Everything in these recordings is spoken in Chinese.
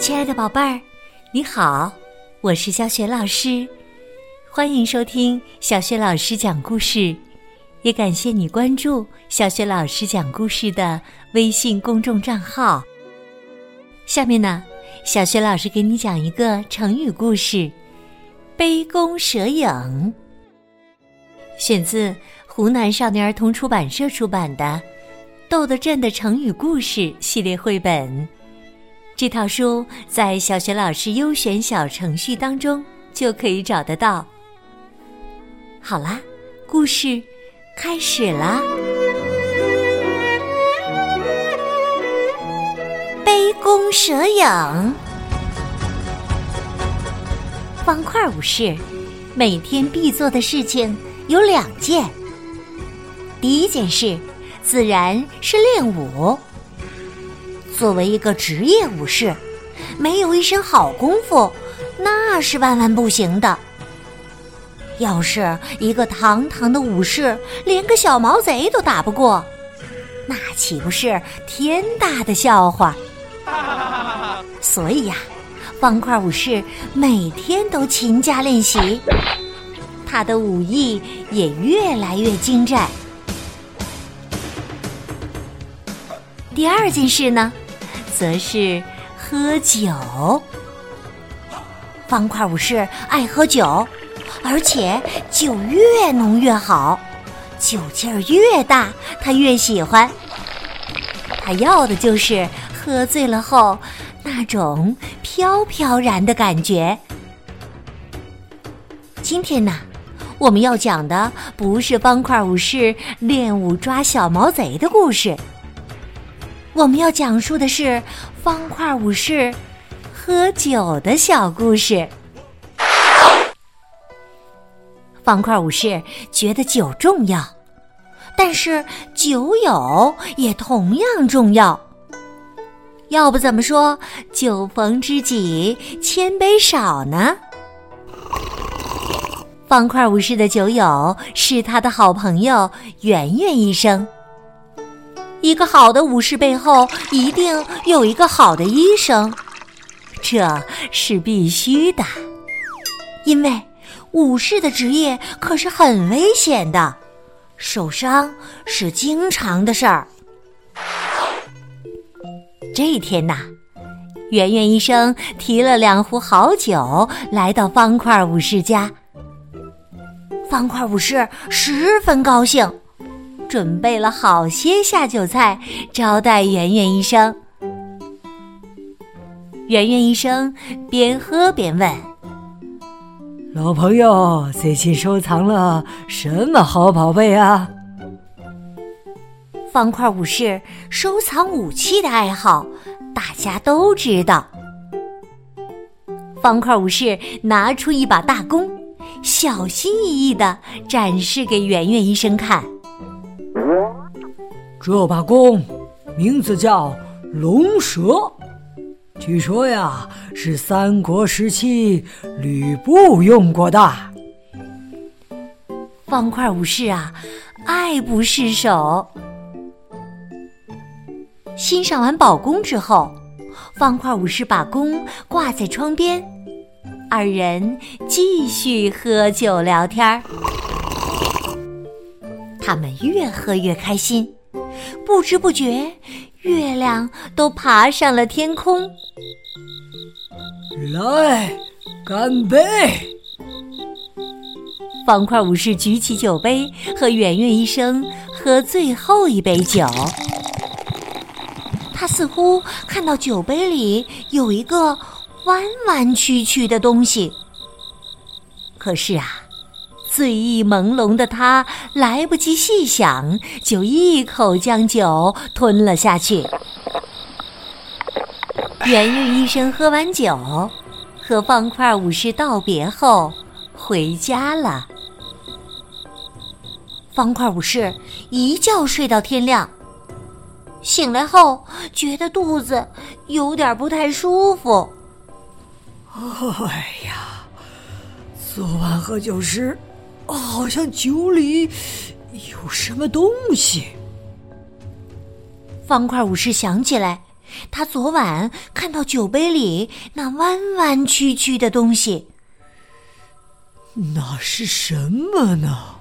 亲爱的宝贝儿，你好，我是小雪老师，欢迎收听小雪老师讲故事，也感谢你关注小雪老师讲故事的微信公众账号。下面呢，小雪老师给你讲一个成语故事“杯弓蛇影”，选自湖南少年儿童出版社出版的《豆豆镇的成语故事》系列绘本。这套书在小学老师优选小程序当中就可以找得到。好啦，故事开始啦！杯弓蛇影，方块武士每天必做的事情有两件。第一件事，自然是练武。作为一个职业武士，没有一身好功夫，那是万万不行的。要是一个堂堂的武士连个小毛贼都打不过，那岂不是天大的笑话？所以呀，方块武士每天都勤加练习，他的武艺也越来越精湛。第二件事呢？则是喝酒。方块武士爱喝酒，而且酒越浓越好，酒劲儿越大，他越喜欢。他要的就是喝醉了后那种飘飘然的感觉。今天呢，我们要讲的不是方块武士练武抓小毛贼的故事。我们要讲述的是方块武士喝酒的小故事。方块武士觉得酒重要，但是酒友也同样重要。要不怎么说“酒逢知己千杯少”呢？方块武士的酒友是他的好朋友圆圆医生。一个好的武士背后一定有一个好的医生，这是必须的。因为武士的职业可是很危险的，受伤是经常的事儿。这一天呐，圆圆医生提了两壶好酒来到方块武士家，方块武士十分高兴。准备了好些下酒菜招待圆圆医生。圆圆医生边喝边问：“老朋友，最近收藏了什么好宝贝啊？”方块武士收藏武器的爱好，大家都知道。方块武士拿出一把大弓，小心翼翼的展示给圆圆医生看。这把弓名字叫龙蛇，据说呀是三国时期吕布用过的。方块武士啊，爱不释手。欣赏完宝弓之后，方块武士把弓挂在窗边，二人继续喝酒聊天儿。他们越喝越开心。不知不觉，月亮都爬上了天空。来，干杯！方块武士举起酒杯，和圆圆医生喝最后一杯酒。他似乎看到酒杯里有一个弯弯曲曲的东西。可是啊。醉意朦胧的他来不及细想，就一口将酒吞了下去。圆圆医生喝完酒，和方块武士道别后回家了。方块武士一觉睡到天亮，醒来后觉得肚子有点不太舒服。哎呀，昨晚喝酒时。好像酒里有什么东西。方块武士想起来，他昨晚看到酒杯里那弯弯曲曲的东西，那是什么呢？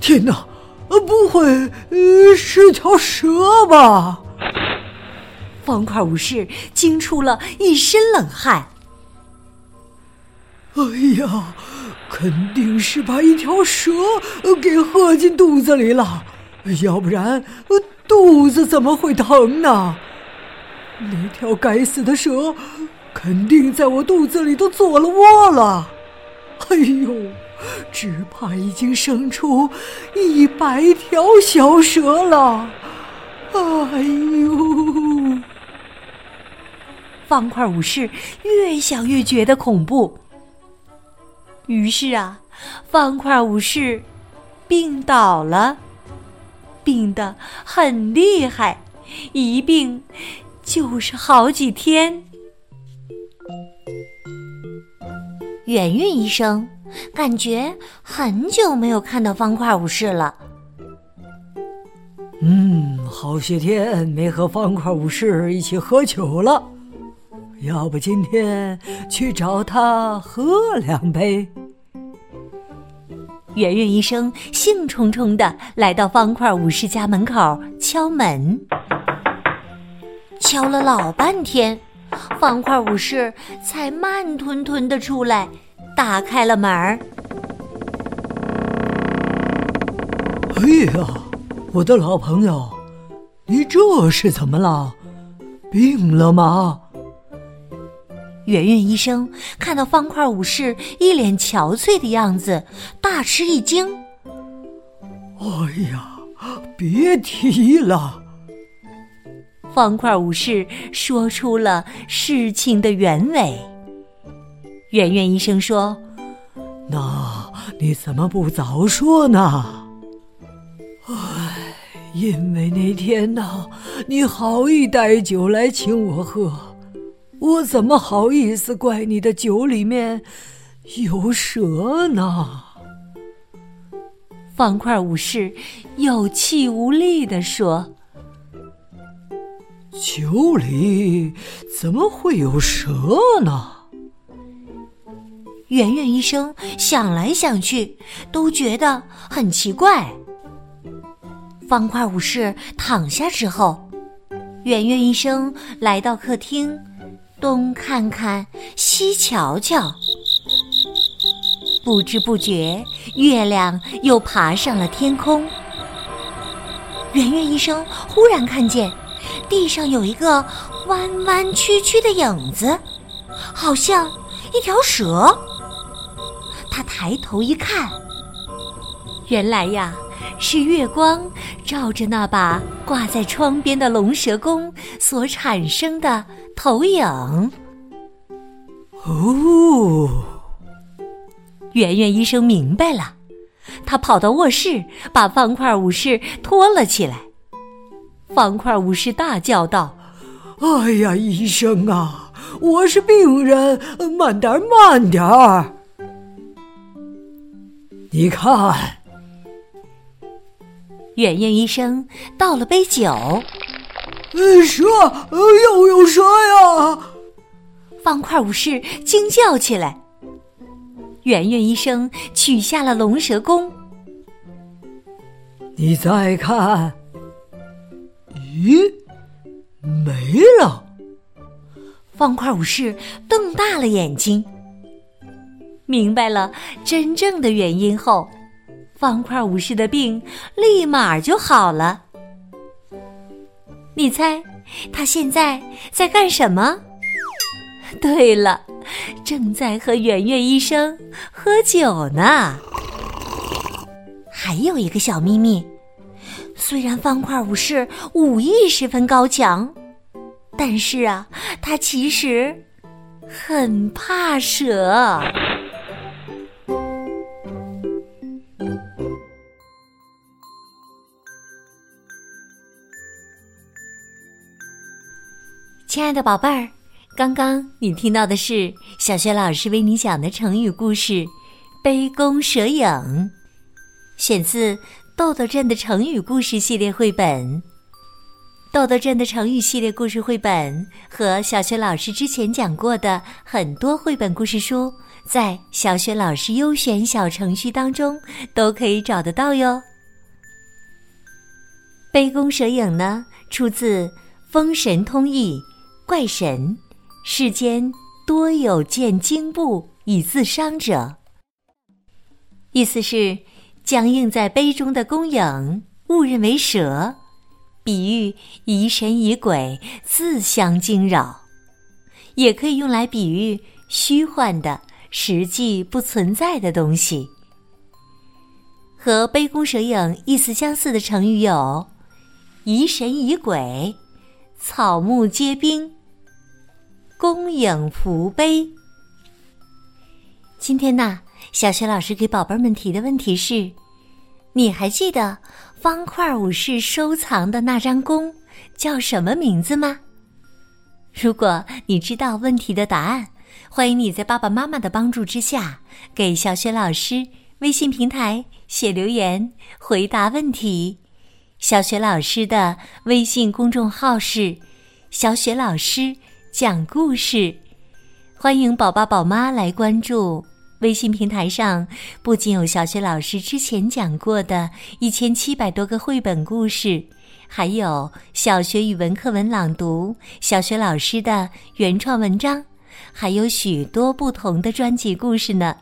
天哪！呃，不会，呃，是条蛇吧？方块武士惊出了一身冷汗。哎呀，肯定是把一条蛇给喝进肚子里了，要不然肚子怎么会疼呢？那条该死的蛇肯定在我肚子里都做了窝了。哎呦！只怕已经生出一百条小蛇了！哎呦！方块武士越想越觉得恐怖，于是啊，方块武士病倒了，病得很厉害，一病就是好几天。圆圆医生。感觉很久没有看到方块武士了。嗯，好些天没和方块武士一起喝酒了，要不今天去找他喝两杯？圆圆医生兴冲冲的来到方块武士家门口敲门，敲了老半天，方块武士才慢吞吞的出来。打开了门儿。哎呀，我的老朋友，你这是怎么了？病了吗？圆圆医生看到方块武士一脸憔悴的样子，大吃一惊。哎呀，别提了！方块武士说出了事情的原委。圆圆医生说：“那你怎么不早说呢？”唉，因为那天呢，你好意带酒来请我喝，我怎么好意思怪你的酒里面有蛇呢？方块武士有气无力地说：“酒里怎么会有蛇呢？”圆圆医生想来想去，都觉得很奇怪。方块武士躺下之后，圆圆医生来到客厅，东看看，西瞧瞧。不知不觉，月亮又爬上了天空。圆圆医生忽然看见地上有一个弯弯曲曲的影子，好像一条蛇。他抬头一看，原来呀，是月光照着那把挂在窗边的龙蛇弓所产生的投影。哦，圆圆医生明白了，他跑到卧室，把方块武士拖了起来。方块武士大叫道：“哎呀，医生啊，我是病人，慢点儿，慢点儿。”你看，圆圆医生倒了杯酒。蛇，又有蛇呀！方块武士惊叫起来。圆圆医生取下了龙蛇弓。你再看，咦，没了！方块武士瞪大了眼睛。明白了真正的原因后，方块武士的病立马就好了。你猜他现在在干什么？对了，正在和圆圆医生喝酒呢。还有一个小秘密，虽然方块武士武艺十分高强，但是啊，他其实很怕蛇。亲爱的宝贝儿，刚刚你听到的是小学老师为你讲的成语故事《杯弓蛇影》，选自《豆豆镇的成语故事》系列绘本。豆豆镇的成语系列故事绘本和小学老师之前讲过的很多绘本故事书，在小学老师优选小程序当中都可以找得到哟。杯弓蛇影呢，出自《封神通义》，怪神世间多有见惊怖以自伤者，意思是僵硬在杯中的弓影，误认为蛇。比喻疑神疑鬼，自相惊扰，也可以用来比喻虚幻的、实际不存在的东西。和“杯弓蛇影”意思相似的成语有“疑神疑鬼”“草木皆兵”“弓影浮碑”。今天呢，小学老师给宝贝们提的问题是：你还记得？方块武士收藏的那张弓叫什么名字吗？如果你知道问题的答案，欢迎你在爸爸妈妈的帮助之下，给小雪老师微信平台写留言回答问题。小雪老师的微信公众号是“小雪老师讲故事”，欢迎宝宝宝妈来关注。微信平台上不仅有小学老师之前讲过的一千七百多个绘本故事，还有小学语文课文朗读、小学老师的原创文章，还有许多不同的专辑故事呢。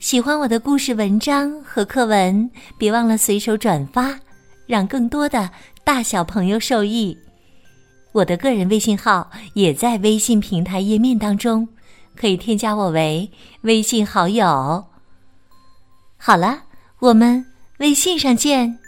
喜欢我的故事文章和课文，别忘了随手转发，让更多的大小朋友受益。我的个人微信号也在微信平台页面当中。可以添加我为微信好友。好了，我们微信上见。